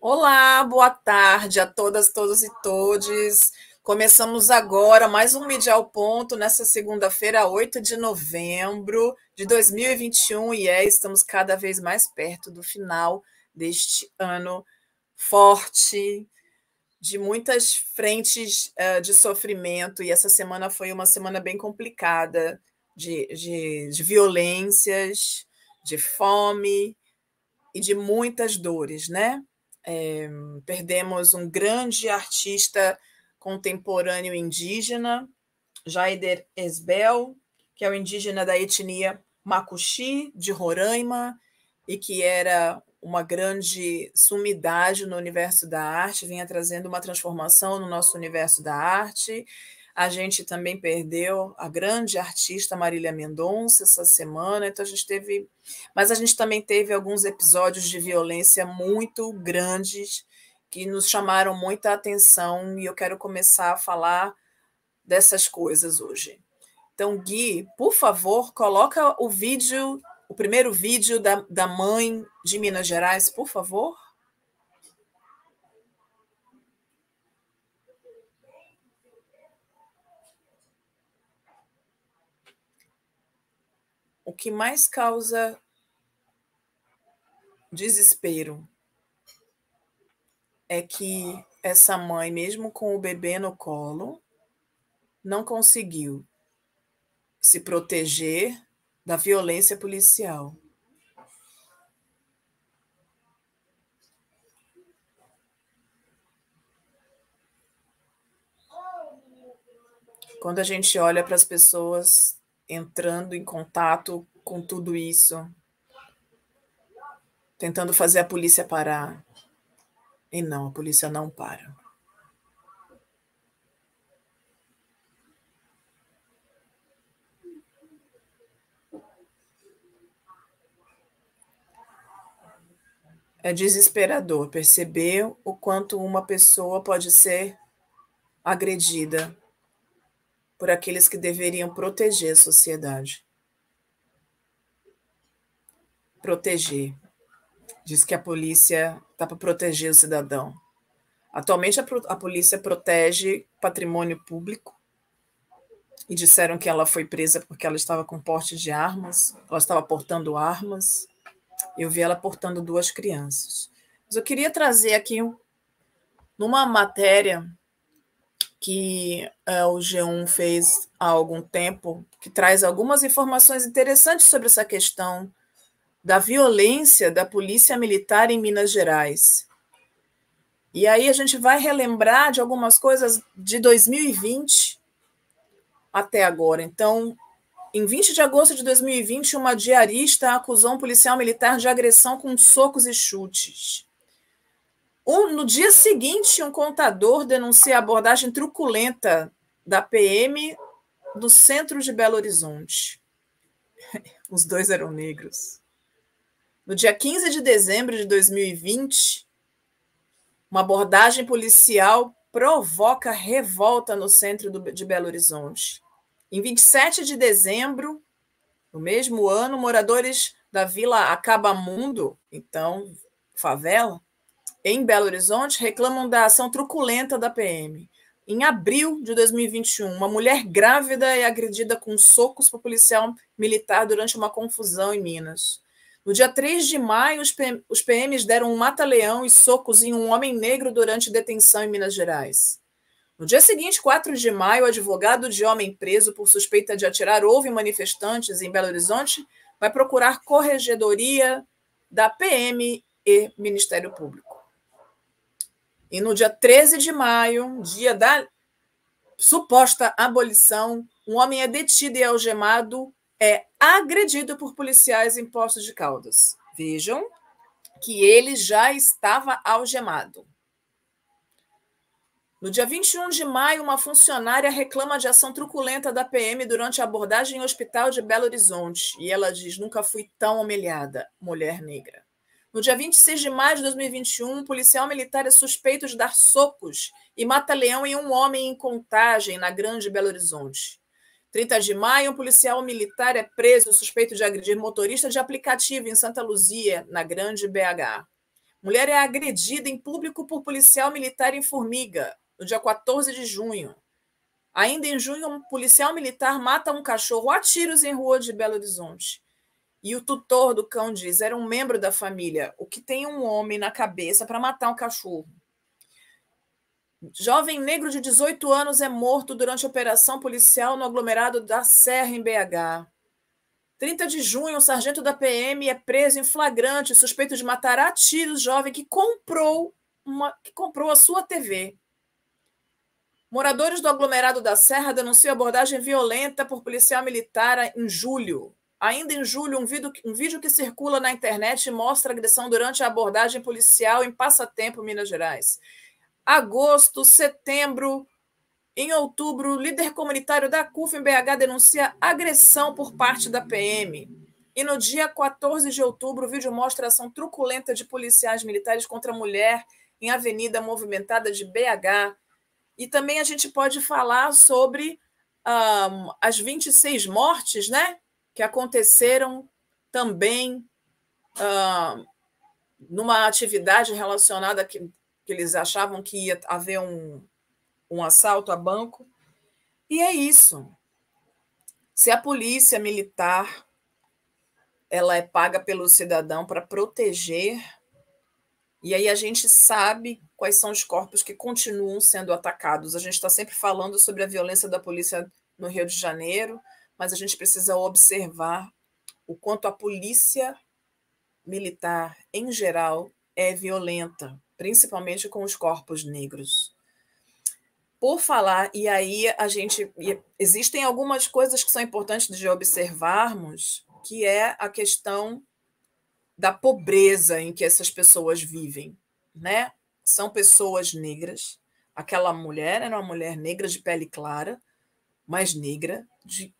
Olá, boa tarde a todas, todos e todes. Começamos agora mais um Mídia ao Ponto nessa segunda-feira, 8 de novembro de 2021, e é, estamos cada vez mais perto do final deste ano forte, de muitas frentes uh, de sofrimento, e essa semana foi uma semana bem complicada de, de, de violências, de fome e de muitas dores, né? É, perdemos um grande artista contemporâneo indígena, Jaider Esbel, que é o indígena da etnia Macuxi, de Roraima, e que era uma grande sumidade no universo da arte, vinha trazendo uma transformação no nosso universo da arte. A gente também perdeu a grande artista Marília Mendonça essa semana, então a gente teve. Mas a gente também teve alguns episódios de violência muito grandes que nos chamaram muita atenção e eu quero começar a falar dessas coisas hoje. Então, Gui, por favor, coloca o vídeo, o primeiro vídeo da, da mãe de Minas Gerais, por favor. O que mais causa desespero é que essa mãe, mesmo com o bebê no colo, não conseguiu se proteger da violência policial. Quando a gente olha para as pessoas entrando em contato com tudo isso, tentando fazer a polícia parar. E não, a polícia não para. É desesperador perceber o quanto uma pessoa pode ser agredida por aqueles que deveriam proteger a sociedade. Proteger. Diz que a polícia está para proteger o cidadão. Atualmente, a, a polícia protege patrimônio público e disseram que ela foi presa porque ela estava com porte de armas, ela estava portando armas. Eu vi ela portando duas crianças. Mas eu queria trazer aqui, numa matéria que uh, o G1 fez há algum tempo, que traz algumas informações interessantes sobre essa questão da violência da polícia militar em Minas Gerais. E aí a gente vai relembrar de algumas coisas de 2020 até agora. Então, em 20 de agosto de 2020, uma diarista acusou um policial militar de agressão com socos e chutes. Um, no dia seguinte, um contador denuncia a abordagem truculenta da PM do centro de Belo Horizonte. Os dois eram negros. No dia 15 de dezembro de 2020, uma abordagem policial provoca revolta no centro do, de Belo Horizonte. Em 27 de dezembro, no mesmo ano, moradores da Vila Acabamundo, então favela, em Belo Horizonte reclamam da ação truculenta da PM. Em abril de 2021, uma mulher grávida é agredida com socos por policial militar durante uma confusão em Minas. No dia 3 de maio, os PMs deram um mata-leão e socos em um homem negro durante detenção em Minas Gerais. No dia seguinte, 4 de maio, o advogado de homem preso por suspeita de atirar houve manifestantes em Belo Horizonte vai procurar corregedoria da PM e Ministério Público. E no dia 13 de maio, dia da suposta abolição, um homem é detido e algemado, é agredido por policiais em Poços de Caldas. Vejam que ele já estava algemado. No dia 21 de maio, uma funcionária reclama de ação truculenta da PM durante a abordagem em hospital de Belo Horizonte. E ela diz: Nunca fui tão humilhada, mulher negra. No dia 26 de maio de 2021, um policial militar é suspeito de dar socos e mata-leão em um homem em contagem na Grande Belo Horizonte. 30 de maio, um policial militar é preso suspeito de agredir motorista de aplicativo em Santa Luzia, na Grande BH. Mulher é agredida em público por policial militar em Formiga, no dia 14 de junho. Ainda em junho, um policial militar mata um cachorro a tiros em rua de Belo Horizonte. E o tutor do cão diz: era um membro da família, o que tem um homem na cabeça para matar um cachorro. Jovem negro de 18 anos é morto durante operação policial no aglomerado da Serra, em BH. 30 de junho, um sargento da PM é preso em flagrante, suspeito de matar a tiros jovem que comprou, uma, que comprou a sua TV. Moradores do aglomerado da Serra denunciam abordagem violenta por policial militar em julho. Ainda em julho, um vídeo, um vídeo que circula na internet mostra agressão durante a abordagem policial em Passatempo, Minas Gerais. Agosto, setembro, em outubro, líder comunitário da CUF em BH denuncia agressão por parte da PM. E no dia 14 de outubro, o vídeo mostra ação truculenta de policiais militares contra a mulher em avenida movimentada de BH. E também a gente pode falar sobre um, as 26 mortes né, que aconteceram também uh, numa atividade relacionada que, que eles achavam que ia haver um, um assalto a banco. E é isso. Se a polícia militar ela é paga pelo cidadão para proteger, e aí a gente sabe quais são os corpos que continuam sendo atacados. A gente está sempre falando sobre a violência da polícia no Rio de Janeiro, mas a gente precisa observar o quanto a polícia militar, em geral, é violenta, principalmente com os corpos negros por falar, e aí a gente. Existem algumas coisas que são importantes de observarmos, que é a questão da pobreza em que essas pessoas vivem, né? São pessoas negras. Aquela mulher era uma mulher negra de pele clara, mas negra, de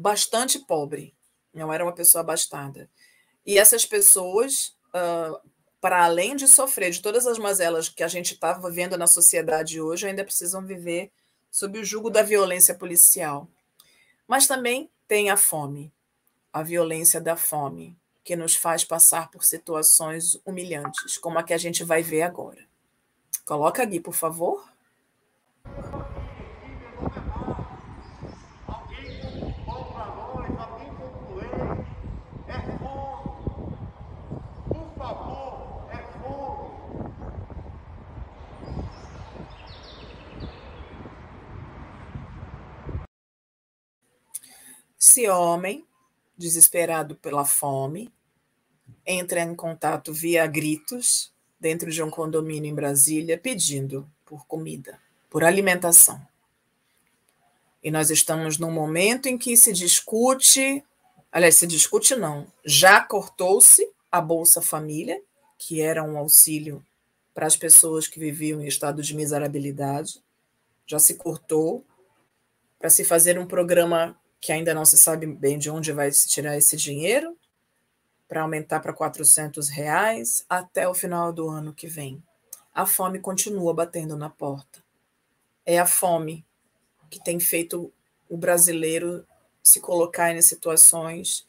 bastante pobre. Não era uma pessoa abastada. E essas pessoas uh, para além de sofrer de todas as mazelas que a gente está vendo na sociedade hoje, ainda precisam viver sob o jugo da violência policial. Mas também tem a fome, a violência da fome, que nos faz passar por situações humilhantes, como a que a gente vai ver agora. Coloca aqui, por favor. Esse homem, desesperado pela fome, entra em contato via gritos dentro de um condomínio em Brasília pedindo por comida, por alimentação. E nós estamos num momento em que se discute, aliás, se discute não, já cortou-se a Bolsa Família, que era um auxílio para as pessoas que viviam em estado de miserabilidade, já se cortou para se fazer um programa que ainda não se sabe bem de onde vai se tirar esse dinheiro, para aumentar para 400 reais até o final do ano que vem. A fome continua batendo na porta. É a fome que tem feito o brasileiro se colocar em situações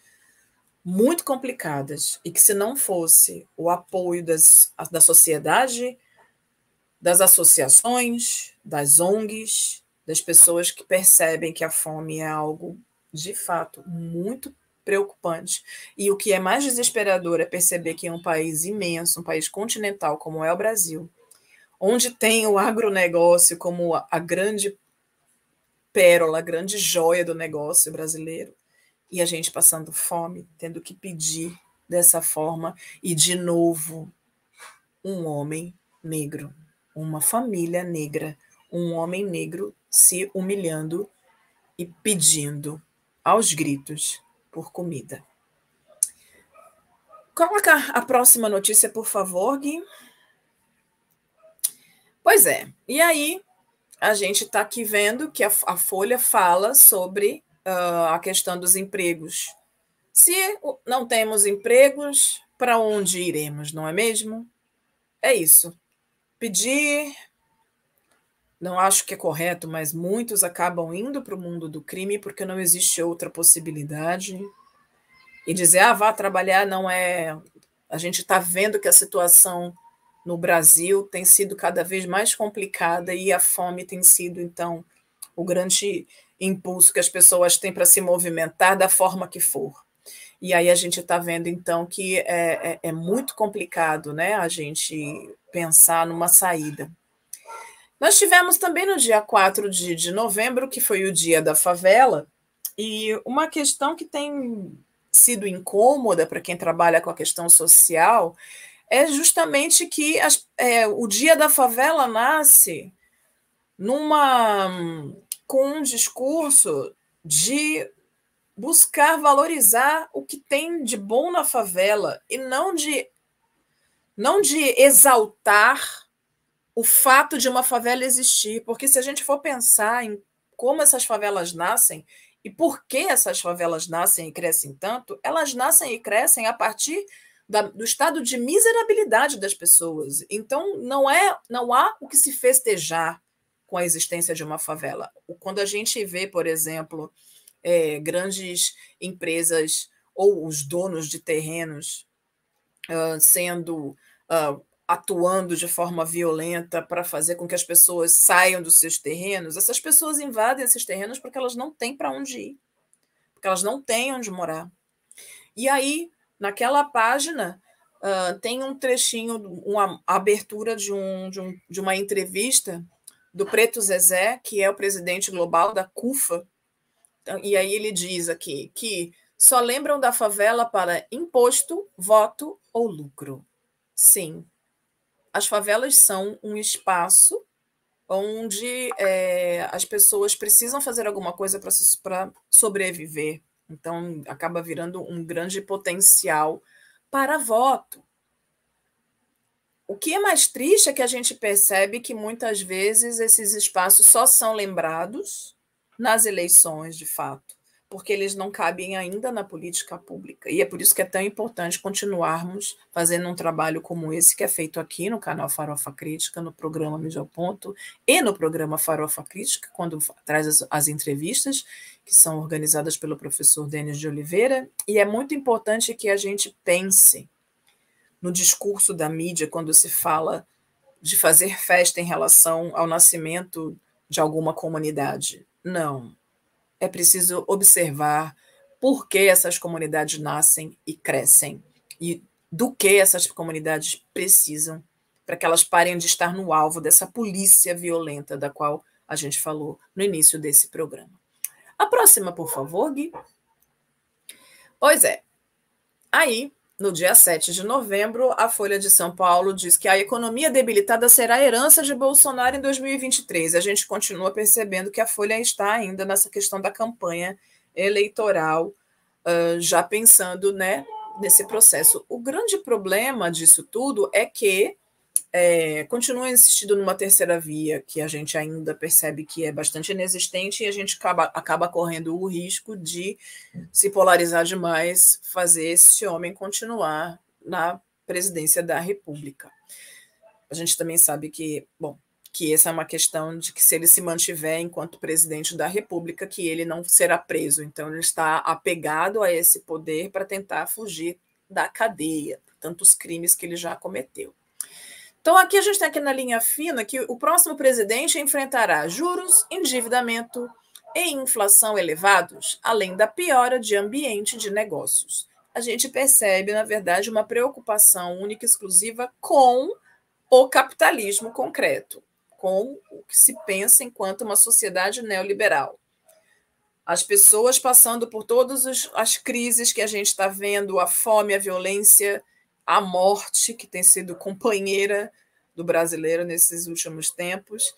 muito complicadas e que se não fosse o apoio das, da sociedade, das associações, das ONGs, das pessoas que percebem que a fome é algo, de fato, muito preocupante. E o que é mais desesperador é perceber que em um país imenso, um país continental como é o Brasil, onde tem o agronegócio como a grande pérola, a grande joia do negócio brasileiro, e a gente passando fome, tendo que pedir dessa forma, e de novo, um homem negro, uma família negra, um homem negro se humilhando e pedindo aos gritos por comida. Coloca a próxima notícia, por favor, Gui. Pois é, e aí a gente está aqui vendo que a, a Folha fala sobre uh, a questão dos empregos. Se não temos empregos, para onde iremos, não é mesmo? É isso. Pedir não acho que é correto, mas muitos acabam indo para o mundo do crime porque não existe outra possibilidade. E dizer, ah, vá trabalhar não é. A gente está vendo que a situação no Brasil tem sido cada vez mais complicada e a fome tem sido, então, o grande impulso que as pessoas têm para se movimentar da forma que for. E aí a gente está vendo, então, que é, é, é, muito complicado né, a gente pensar numa saída. Nós tivemos também no dia 4 de, de novembro, que foi o dia da favela, e uma questão que tem sido incômoda para quem trabalha com a questão social é justamente que as, é, o dia da favela nasce numa com um discurso de buscar valorizar o que tem de bom na favela e não de não de exaltar o fato de uma favela existir, porque se a gente for pensar em como essas favelas nascem e por que essas favelas nascem e crescem tanto, elas nascem e crescem a partir da, do estado de miserabilidade das pessoas. Então, não é, não há o que se festejar com a existência de uma favela. Quando a gente vê, por exemplo, é, grandes empresas ou os donos de terrenos uh, sendo uh, atuando de forma violenta para fazer com que as pessoas saiam dos seus terrenos, essas pessoas invadem esses terrenos porque elas não têm para onde ir, porque elas não têm onde morar. E aí Naquela página uh, tem um trechinho, uma abertura de, um, de, um, de uma entrevista do Preto Zezé, que é o presidente global da CUFA. Então, e aí ele diz aqui que só lembram da favela para imposto, voto ou lucro. Sim, as favelas são um espaço onde é, as pessoas precisam fazer alguma coisa para sobreviver. Então, acaba virando um grande potencial para voto. O que é mais triste é que a gente percebe que muitas vezes esses espaços só são lembrados nas eleições, de fato porque eles não cabem ainda na política pública. E é por isso que é tão importante continuarmos fazendo um trabalho como esse que é feito aqui no canal Farofa Crítica, no programa Mídia Ponto e no programa Farofa Crítica, quando traz as, as entrevistas, que são organizadas pelo professor Denis de Oliveira. E é muito importante que a gente pense no discurso da mídia quando se fala de fazer festa em relação ao nascimento de alguma comunidade. Não, é preciso observar por que essas comunidades nascem e crescem e do que essas comunidades precisam para que elas parem de estar no alvo dessa polícia violenta da qual a gente falou no início desse programa. A próxima, por favor, Gui. Pois é. Aí, no dia 7 de novembro, a Folha de São Paulo diz que a economia debilitada será a herança de Bolsonaro em 2023. A gente continua percebendo que a Folha está ainda nessa questão da campanha eleitoral, já pensando né, nesse processo. O grande problema disso tudo é que é, continua insistindo numa terceira via que a gente ainda percebe que é bastante inexistente e a gente acaba, acaba correndo o risco de se polarizar demais, fazer esse homem continuar na presidência da República. A gente também sabe que, bom, que essa é uma questão de que se ele se mantiver enquanto presidente da República, que ele não será preso. Então ele está apegado a esse poder para tentar fugir da cadeia, tantos crimes que ele já cometeu. Então, aqui a gente tem aqui na linha fina que o próximo presidente enfrentará juros, endividamento e inflação elevados, além da piora de ambiente de negócios. A gente percebe, na verdade, uma preocupação única e exclusiva com o capitalismo concreto, com o que se pensa enquanto uma sociedade neoliberal. As pessoas passando por todas as crises que a gente está vendo, a fome, a violência, a morte, que tem sido companheira do brasileiro nesses últimos tempos,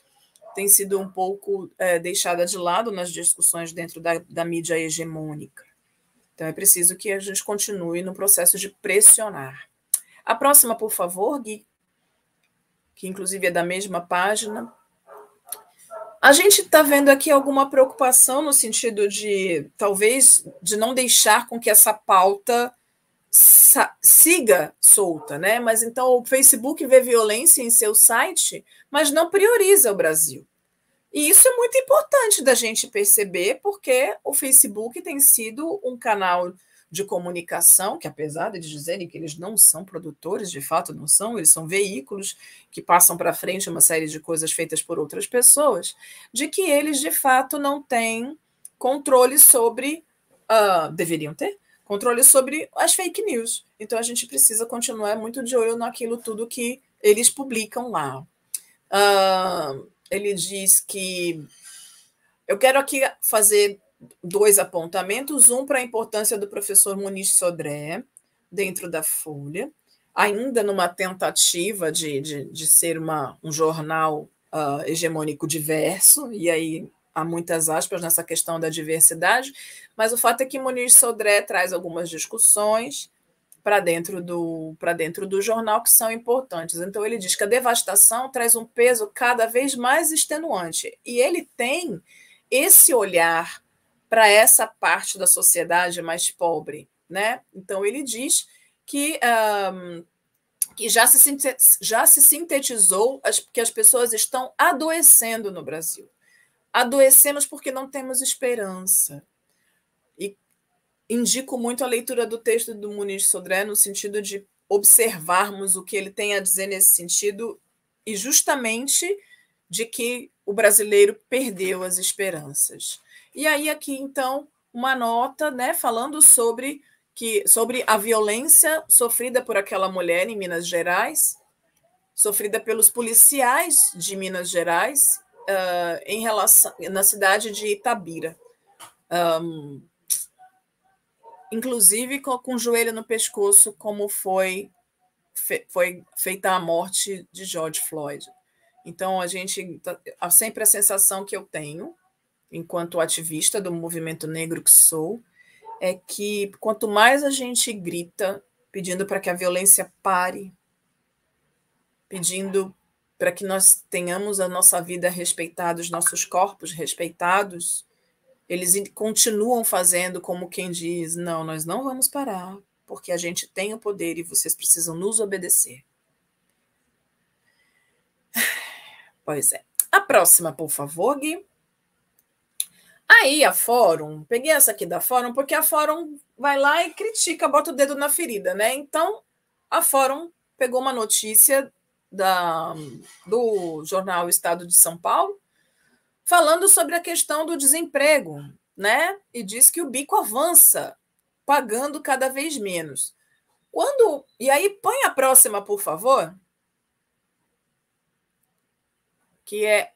tem sido um pouco é, deixada de lado nas discussões dentro da, da mídia hegemônica. Então é preciso que a gente continue no processo de pressionar. A próxima, por favor, Gui, que inclusive é da mesma página. A gente está vendo aqui alguma preocupação no sentido de talvez de não deixar com que essa pauta siga solta, né? Mas então o Facebook vê violência em seu site, mas não prioriza o Brasil. E isso é muito importante da gente perceber, porque o Facebook tem sido um canal de comunicação, que apesar de dizerem que eles não são produtores, de fato não são, eles são veículos que passam para frente uma série de coisas feitas por outras pessoas, de que eles de fato não têm controle sobre, uh, deveriam ter, controle sobre as fake news. Então a gente precisa continuar muito de olho naquilo tudo que eles publicam lá. Uh, ele diz que eu quero aqui fazer dois apontamentos, um para a importância do professor Muniz Sodré dentro da Folha, ainda numa tentativa de, de, de ser uma, um jornal uh, hegemônico diverso, e aí há muitas aspas nessa questão da diversidade, mas o fato é que Muniz Sodré traz algumas discussões para dentro do para dentro do jornal que são importantes. Então ele diz que a devastação traz um peso cada vez mais extenuante e ele tem esse olhar para essa parte da sociedade mais pobre, né? Então ele diz que um, que já se, já se sintetizou as, que as pessoas estão adoecendo no Brasil. Adoecemos porque não temos esperança. E indico muito a leitura do texto do Muniz Sodré no sentido de observarmos o que ele tem a dizer nesse sentido e justamente de que o brasileiro perdeu as esperanças. E aí aqui então uma nota, né, falando sobre que sobre a violência sofrida por aquela mulher em Minas Gerais, sofrida pelos policiais de Minas Gerais uh, em relação na cidade de Itabira. Um, inclusive com, com o joelho no pescoço, como foi, fe, foi feita a morte de George Floyd. Então, a gente. Tá, sempre a sensação que eu tenho, enquanto ativista do movimento negro que sou, é que quanto mais a gente grita pedindo para que a violência pare, pedindo para que nós tenhamos a nossa vida respeitada, os nossos corpos respeitados, eles continuam fazendo como quem diz: não, nós não vamos parar, porque a gente tem o poder e vocês precisam nos obedecer. Pois é. A próxima, por favor, Gui. Aí a Fórum, peguei essa aqui da Fórum, porque a Fórum vai lá e critica, bota o dedo na ferida, né? Então, a Fórum pegou uma notícia da, do jornal Estado de São Paulo, falando sobre a questão do desemprego, né? E diz que o bico avança, pagando cada vez menos. Quando. E aí, põe a próxima, por favor. Que é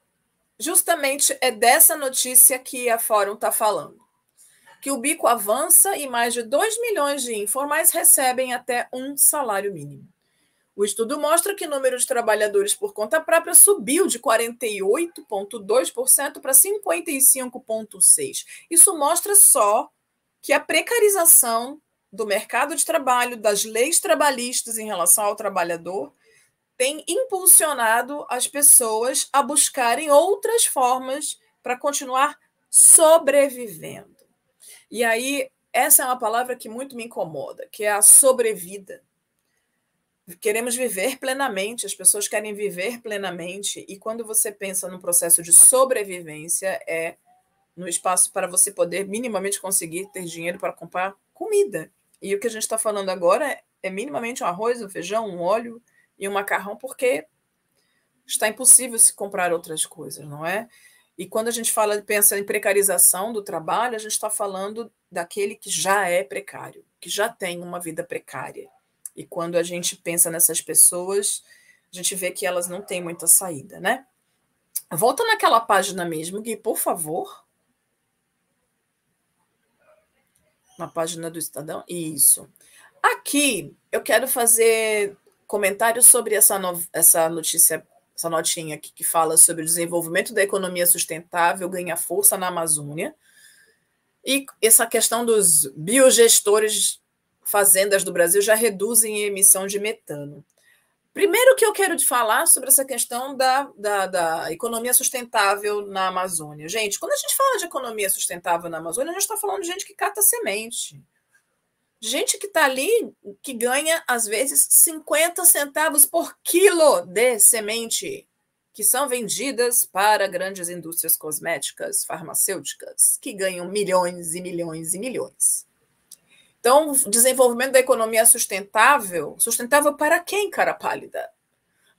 justamente é dessa notícia que a Fórum está falando. Que o bico avança e mais de 2 milhões de informais recebem até um salário mínimo. O estudo mostra que o número de trabalhadores por conta própria subiu de 48,2% para 55,6%. Isso mostra só que a precarização do mercado de trabalho, das leis trabalhistas em relação ao trabalhador, tem impulsionado as pessoas a buscarem outras formas para continuar sobrevivendo. E aí, essa é uma palavra que muito me incomoda, que é a sobrevida queremos viver plenamente, as pessoas querem viver plenamente, e quando você pensa no processo de sobrevivência, é no espaço para você poder minimamente conseguir ter dinheiro para comprar comida. E o que a gente está falando agora é minimamente um arroz, um feijão, um óleo e um macarrão, porque está impossível se comprar outras coisas, não é? E quando a gente fala, pensa em precarização do trabalho, a gente está falando daquele que já é precário, que já tem uma vida precária. E quando a gente pensa nessas pessoas, a gente vê que elas não têm muita saída, né? Volta naquela página mesmo, Gui, por favor. Na página do Estadão. Isso. Aqui eu quero fazer comentários sobre essa, no... essa notícia, essa notinha aqui que fala sobre o desenvolvimento da economia sustentável ganha força na Amazônia. E essa questão dos biogestores fazendas do Brasil já reduzem a emissão de metano. Primeiro que eu quero te falar sobre essa questão da, da, da, economia sustentável na Amazônia. Gente, quando a gente fala de economia sustentável na Amazônia, a gente está falando de gente que cata semente. Gente que está ali, que ganha, às vezes, 50 centavos por quilo de semente, que são vendidas para grandes indústrias cosméticas, farmacêuticas, que ganham milhões e milhões e milhões. Então, desenvolvimento da economia sustentável, sustentável para quem, cara pálida?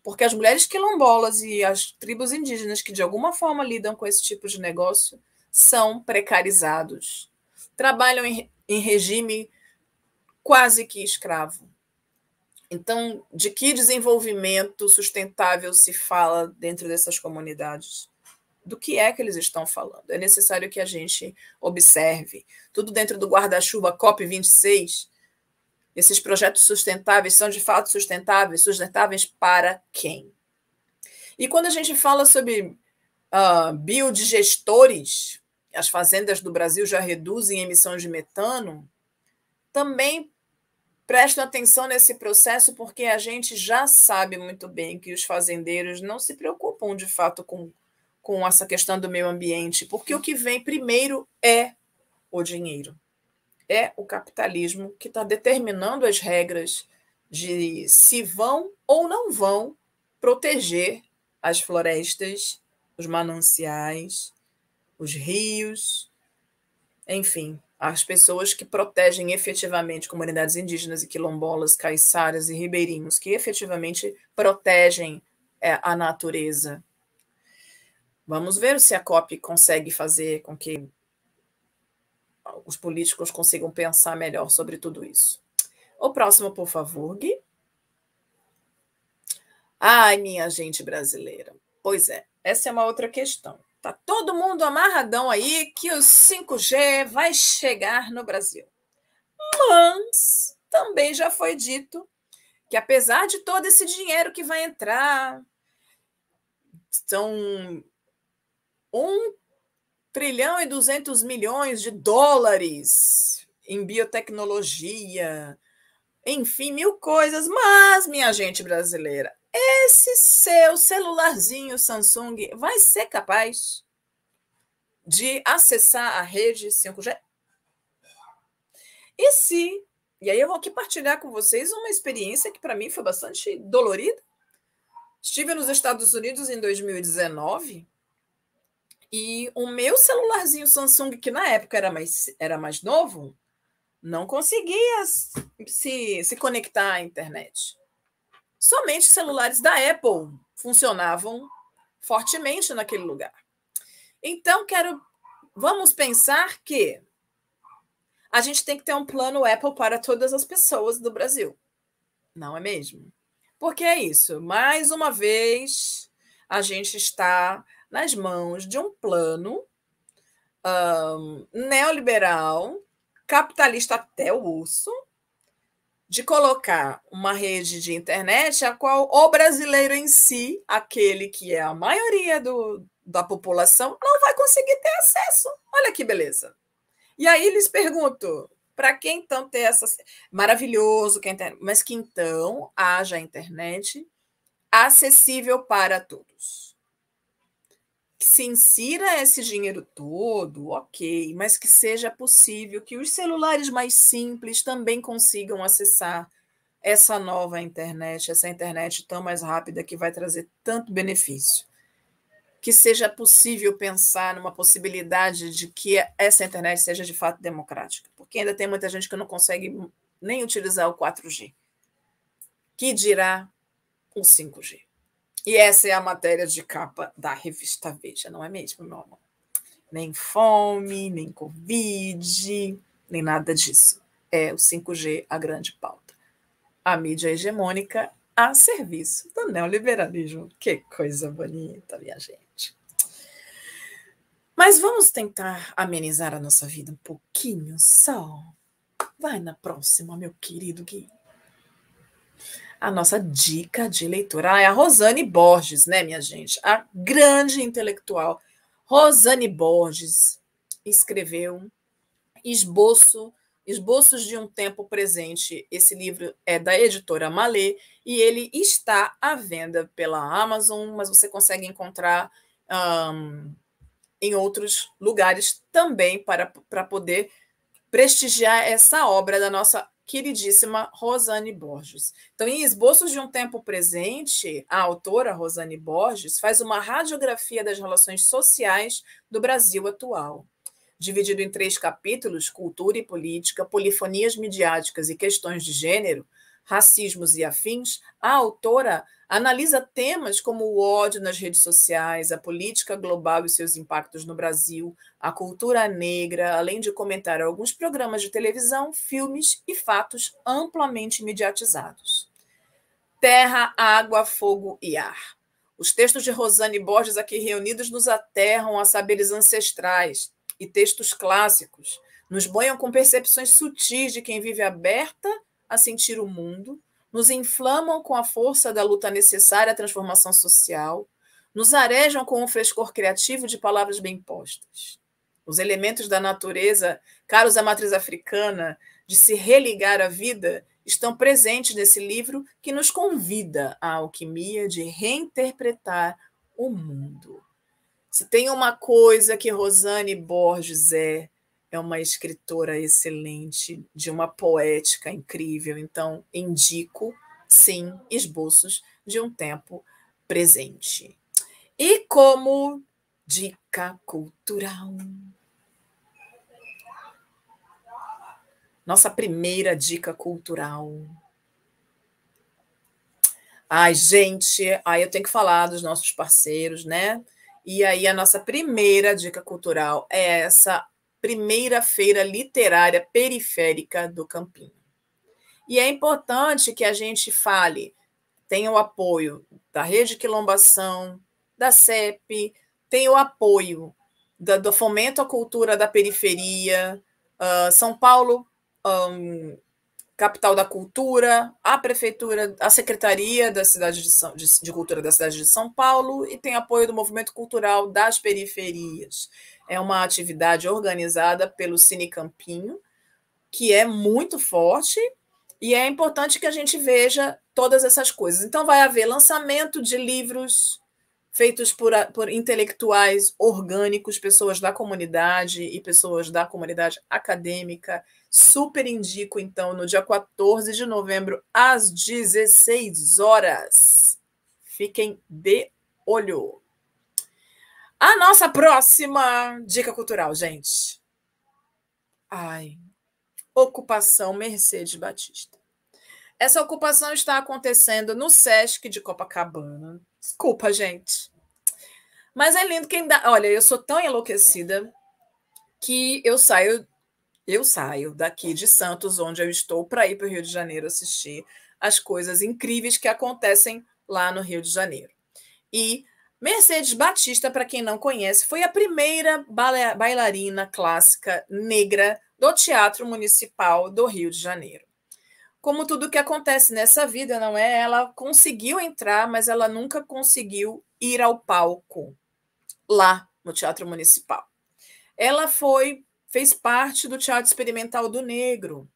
Porque as mulheres quilombolas e as tribos indígenas que de alguma forma lidam com esse tipo de negócio são precarizados, trabalham em, em regime quase que escravo. Então, de que desenvolvimento sustentável se fala dentro dessas comunidades? Do que é que eles estão falando? É necessário que a gente observe. Tudo dentro do guarda-chuva COP26. Esses projetos sustentáveis são de fato sustentáveis? Sustentáveis para quem? E quando a gente fala sobre uh, biodigestores, as fazendas do Brasil já reduzem emissões de metano, também Prestem atenção nesse processo, porque a gente já sabe muito bem que os fazendeiros não se preocupam de fato com, com essa questão do meio ambiente, porque o que vem primeiro é o dinheiro. É o capitalismo que está determinando as regras de se vão ou não vão proteger as florestas, os mananciais, os rios, enfim, as pessoas que protegem efetivamente comunidades indígenas e quilombolas, caiçaras e ribeirinhos, que efetivamente protegem é, a natureza. Vamos ver se a COP consegue fazer com que os políticos consigam pensar melhor sobre tudo isso. O próximo, por favor, Gui. Ai, minha gente brasileira. Pois é, essa é uma outra questão. Tá todo mundo amarradão aí que o 5G vai chegar no Brasil. Mas também já foi dito que apesar de todo esse dinheiro que vai entrar, são 1 trilhão e 200 milhões de dólares em biotecnologia, enfim, mil coisas, mas, minha gente brasileira, esse seu celularzinho Samsung vai ser capaz de acessar a rede 5G? E se, e aí eu vou aqui partilhar com vocês uma experiência que para mim foi bastante dolorida. Estive nos Estados Unidos em 2019 e o meu celularzinho Samsung, que na época era mais, era mais novo, não conseguia se, se conectar à internet somente celulares da Apple funcionavam fortemente naquele lugar. Então, quero vamos pensar que a gente tem que ter um plano Apple para todas as pessoas do Brasil. Não é mesmo? Porque é isso. Mais uma vez, a gente está nas mãos de um plano um, neoliberal, capitalista até o urso, de colocar uma rede de internet a qual o brasileiro em si, aquele que é a maioria do, da população, não vai conseguir ter acesso. Olha que beleza. E aí lhes pergunto, para quem então ter essa maravilhoso que internet, mas que então haja internet acessível para todos que se insira esse dinheiro todo, ok, mas que seja possível que os celulares mais simples também consigam acessar essa nova internet, essa internet tão mais rápida que vai trazer tanto benefício. Que seja possível pensar numa possibilidade de que essa internet seja de fato democrática, porque ainda tem muita gente que não consegue nem utilizar o 4G. Que dirá o 5G? E essa é a matéria de capa da revista Veja, não é mesmo, meu amor? Nem fome, nem Covid, nem nada disso. É o 5G a grande pauta. A mídia hegemônica a serviço do neoliberalismo. Que coisa bonita, minha gente. Mas vamos tentar amenizar a nossa vida um pouquinho só. Vai na próxima, meu querido Gui a nossa dica de leitura. Ah, é a Rosane Borges, né, minha gente? A grande intelectual. Rosane Borges escreveu Esboço, Esboços de um Tempo Presente. Esse livro é da editora Malê e ele está à venda pela Amazon, mas você consegue encontrar um, em outros lugares também para, para poder prestigiar essa obra da nossa queridíssima Rosane Borges. Então, em Esboços de um Tempo Presente, a autora Rosane Borges faz uma radiografia das relações sociais do Brasil atual. dividido em três capítulos: cultura e política, polifonias midiáticas e questões de gênero, racismos e afins, a autora analisa temas como o ódio nas redes sociais, a política global e seus impactos no Brasil, a cultura negra, além de comentar alguns programas de televisão, filmes e fatos amplamente mediatizados. Terra, água, fogo e ar. Os textos de Rosane Borges aqui reunidos nos aterram a saberes ancestrais e textos clássicos, nos banham com percepções sutis de quem vive aberta a sentir o mundo, nos inflamam com a força da luta necessária à transformação social, nos arejam com o frescor criativo de palavras bem postas. Os elementos da natureza, caros à matriz africana, de se religar à vida, estão presentes nesse livro que nos convida à alquimia de reinterpretar o mundo. Se tem uma coisa que Rosane Borges é, é uma escritora excelente, de uma poética incrível. Então, indico, sim, esboços de um tempo presente. E como dica cultural. Nossa primeira dica cultural. Ai, gente, aí eu tenho que falar dos nossos parceiros, né? E aí a nossa primeira dica cultural é essa primeira feira literária periférica do Campinho. E é importante que a gente fale, tenha o apoio da Rede Quilombação, da CEP, tem o apoio do, do Fomento à Cultura da Periferia, uh, São Paulo, um, capital da cultura, a prefeitura, a secretaria da cidade de, São, de, de, cultura da cidade de São Paulo e tem apoio do movimento cultural das periferias. É uma atividade organizada pelo Cine Campinho, que é muito forte e é importante que a gente veja todas essas coisas. Então, vai haver lançamento de livros feitos por, por intelectuais orgânicos, pessoas da comunidade e pessoas da comunidade acadêmica. Super indico, então, no dia 14 de novembro, às 16 horas. Fiquem de olho. A nossa próxima dica cultural, gente. Ai, ocupação Mercedes Batista. Essa ocupação está acontecendo no Sesc de Copacabana. Desculpa, gente. Mas é lindo quem dá. Olha, eu sou tão enlouquecida que eu saio eu saio daqui de Santos, onde eu estou, para ir para o Rio de Janeiro assistir as coisas incríveis que acontecem lá no Rio de Janeiro. E Mercedes Batista, para quem não conhece, foi a primeira bailarina clássica negra do Teatro Municipal do Rio de Janeiro. Como tudo que acontece nessa vida, não é? Ela conseguiu entrar, mas ela nunca conseguiu ir ao palco lá no Teatro Municipal. Ela foi fez parte do Teatro Experimental do Negro,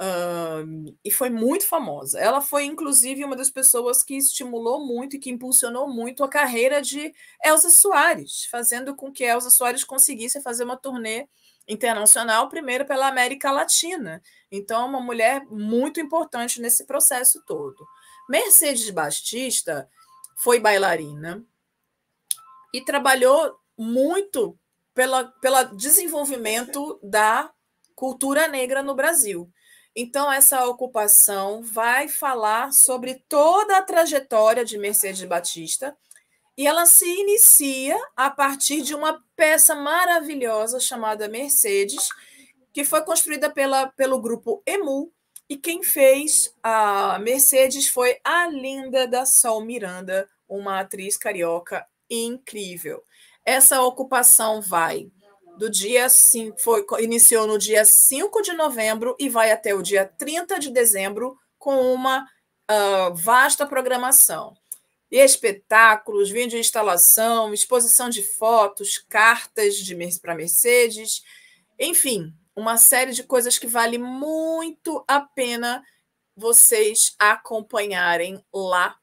Uh, e foi muito famosa. Ela foi, inclusive, uma das pessoas que estimulou muito e que impulsionou muito a carreira de Elza Soares, fazendo com que Elza Soares conseguisse fazer uma turnê internacional, primeiro pela América Latina. Então, uma mulher muito importante nesse processo todo. Mercedes Batista foi bailarina e trabalhou muito pela, pelo desenvolvimento da cultura negra no Brasil. Então, essa ocupação vai falar sobre toda a trajetória de Mercedes Batista e ela se inicia a partir de uma peça maravilhosa chamada Mercedes, que foi construída pela, pelo grupo EMU, e quem fez a Mercedes foi a linda da Sol Miranda, uma atriz carioca incrível. Essa ocupação vai do dia 5, foi, iniciou no dia 5 de novembro e vai até o dia 30 de dezembro com uma uh, vasta programação. Espetáculos, vídeo instalação, exposição de fotos, cartas para Mercedes, enfim, uma série de coisas que vale muito a pena vocês acompanharem lá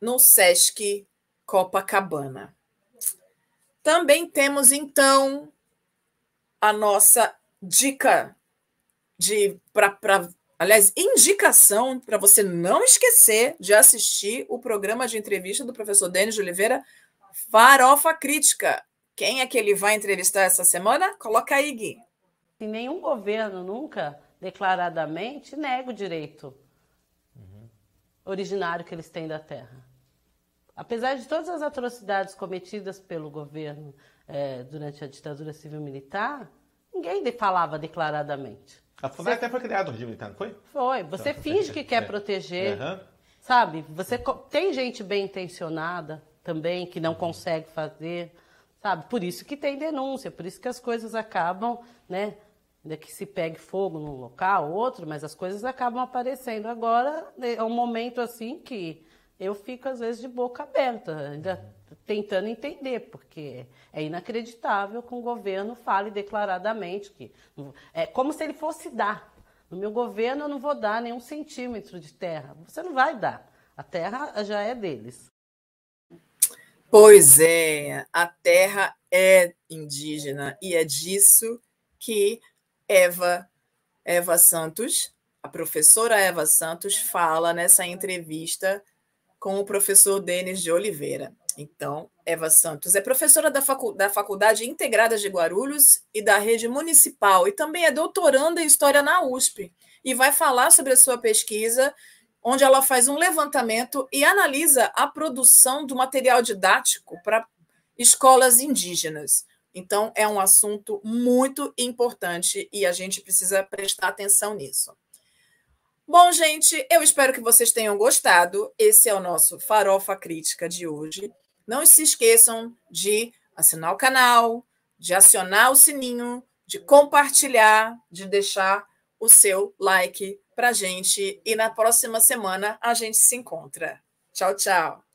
no Sesc Copacabana. Também temos, então, a nossa dica de para aliás, indicação para você não esquecer de assistir o programa de entrevista do professor Denis de Oliveira, Farofa Crítica, Quem é que ele vai entrevistar essa semana? Coloca aí, Gui. E nenhum governo nunca declaradamente nega o direito uhum. originário que eles têm da terra. Apesar de todas as atrocidades cometidas pelo governo é, durante a ditadura civil-militar, ninguém falava declaradamente. A FUNAI até foi criado o regime militar, não foi? Foi. Você então, finge que quer é. proteger, uhum. sabe? Você tem gente bem intencionada também que não consegue fazer, sabe? Por isso que tem denúncia, por isso que as coisas acabam, né? Ainda que se pegue fogo num local, outro, mas as coisas acabam aparecendo. Agora é um momento assim que eu fico às vezes de boca aberta, ainda tentando entender, porque é inacreditável que um governo fale declaradamente que é como se ele fosse dar. No meu governo eu não vou dar nenhum centímetro de terra. Você não vai dar. A terra já é deles. Pois é, a terra é indígena e é disso que Eva Eva Santos, a professora Eva Santos fala nessa entrevista com o professor Denis de Oliveira. Então, Eva Santos é professora da, facu da Faculdade Integrada de Guarulhos e da Rede Municipal, e também é doutoranda em História na USP, e vai falar sobre a sua pesquisa, onde ela faz um levantamento e analisa a produção do material didático para escolas indígenas. Então, é um assunto muito importante e a gente precisa prestar atenção nisso. Bom, gente, eu espero que vocês tenham gostado. Esse é o nosso Farofa Crítica de hoje. Não se esqueçam de assinar o canal, de acionar o sininho, de compartilhar, de deixar o seu like para gente. E na próxima semana a gente se encontra. Tchau, tchau.